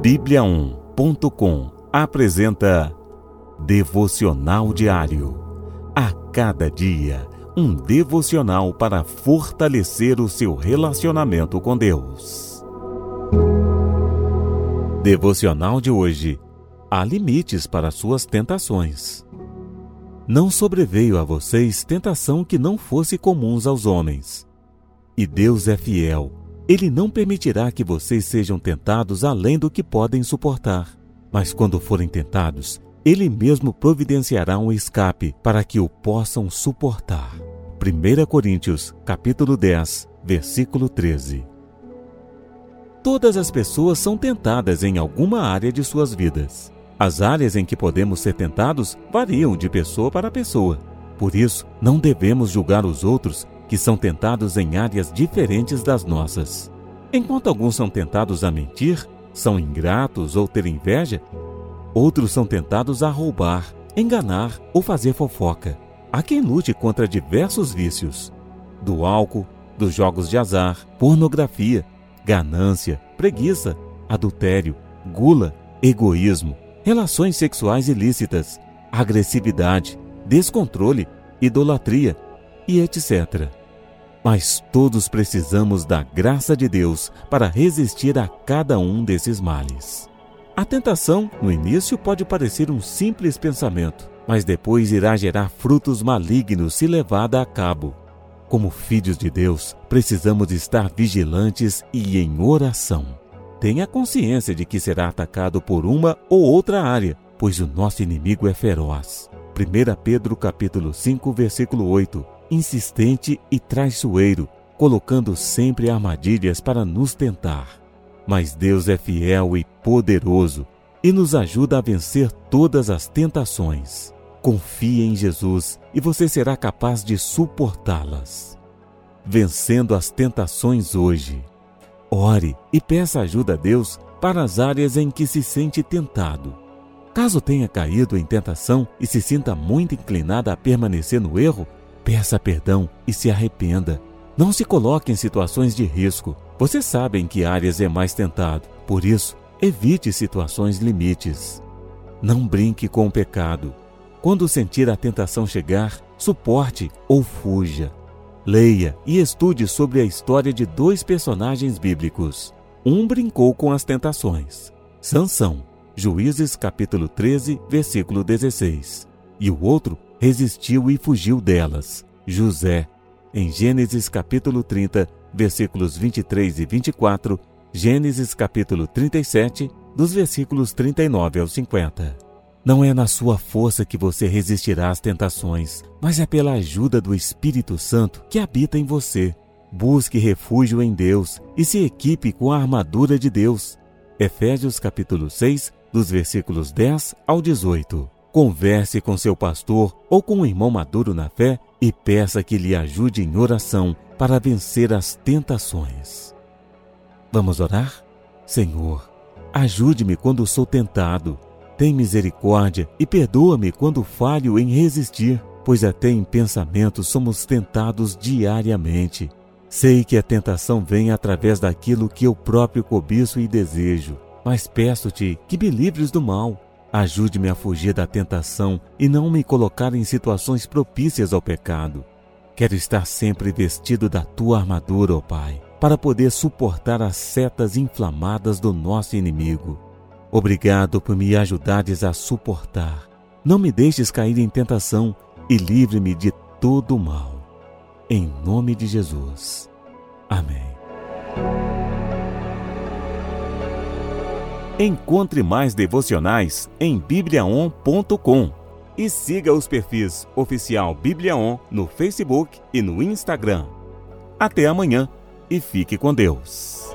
Bíblia1.com apresenta Devocional Diário. A cada dia, um devocional para fortalecer o seu relacionamento com Deus. Devocional de hoje. Há limites para suas tentações. Não sobreveio a vocês tentação que não fosse comuns aos homens. E Deus é fiel ele não permitirá que vocês sejam tentados além do que podem suportar. Mas quando forem tentados, ele mesmo providenciará um escape para que o possam suportar. 1 Coríntios, capítulo 10, versículo 13. Todas as pessoas são tentadas em alguma área de suas vidas. As áreas em que podemos ser tentados variam de pessoa para pessoa. Por isso, não devemos julgar os outros que são tentados em áreas diferentes das nossas. Enquanto alguns são tentados a mentir, são ingratos ou ter inveja, outros são tentados a roubar, enganar ou fazer fofoca. Há quem lute contra diversos vícios: do álcool, dos jogos de azar, pornografia, ganância, preguiça, adultério, gula, egoísmo, relações sexuais ilícitas, agressividade, descontrole, idolatria e etc. Mas todos precisamos da graça de Deus para resistir a cada um desses males. A tentação, no início, pode parecer um simples pensamento, mas depois irá gerar frutos malignos se levada a cabo. Como filhos de Deus, precisamos estar vigilantes e em oração. Tenha consciência de que será atacado por uma ou outra área, pois o nosso inimigo é feroz. 1 Pedro capítulo 5, versículo 8 insistente e traiçoeiro, colocando sempre armadilhas para nos tentar. Mas Deus é fiel e poderoso e nos ajuda a vencer todas as tentações. Confie em Jesus e você será capaz de suportá-las. Vencendo as tentações hoje. Ore e peça ajuda a Deus para as áreas em que se sente tentado. Caso tenha caído em tentação e se sinta muito inclinada a permanecer no erro, Peça perdão e se arrependa. Não se coloque em situações de risco. Você sabe em que áreas é mais tentado. Por isso, evite situações limites. Não brinque com o pecado. Quando sentir a tentação chegar, suporte ou fuja. Leia e estude sobre a história de dois personagens bíblicos. Um brincou com as tentações. Sansão, Juízes capítulo 13, versículo 16. E o outro resistiu e fugiu delas. José, em Gênesis capítulo 30, versículos 23 e 24, Gênesis capítulo 37, dos versículos 39 ao 50. Não é na sua força que você resistirá às tentações, mas é pela ajuda do Espírito Santo que habita em você. Busque refúgio em Deus e se equipe com a armadura de Deus. Efésios capítulo 6, dos versículos 10 ao 18. Converse com seu pastor ou com um irmão maduro na fé e peça que lhe ajude em oração para vencer as tentações. Vamos orar? Senhor, ajude-me quando sou tentado. Tem misericórdia e perdoa-me quando falho em resistir, pois até em pensamento somos tentados diariamente. Sei que a tentação vem através daquilo que eu próprio cobiço e desejo, mas peço-te que me livres do mal Ajude-me a fugir da tentação e não me colocar em situações propícias ao pecado. Quero estar sempre vestido da tua armadura, ó Pai, para poder suportar as setas inflamadas do nosso inimigo. Obrigado por me ajudares a suportar. Não me deixes cair em tentação e livre-me de todo o mal. Em nome de Jesus. Amém. Encontre mais devocionais em bibliaon.com e siga os perfis oficial Bibliaon no Facebook e no Instagram. Até amanhã e fique com Deus.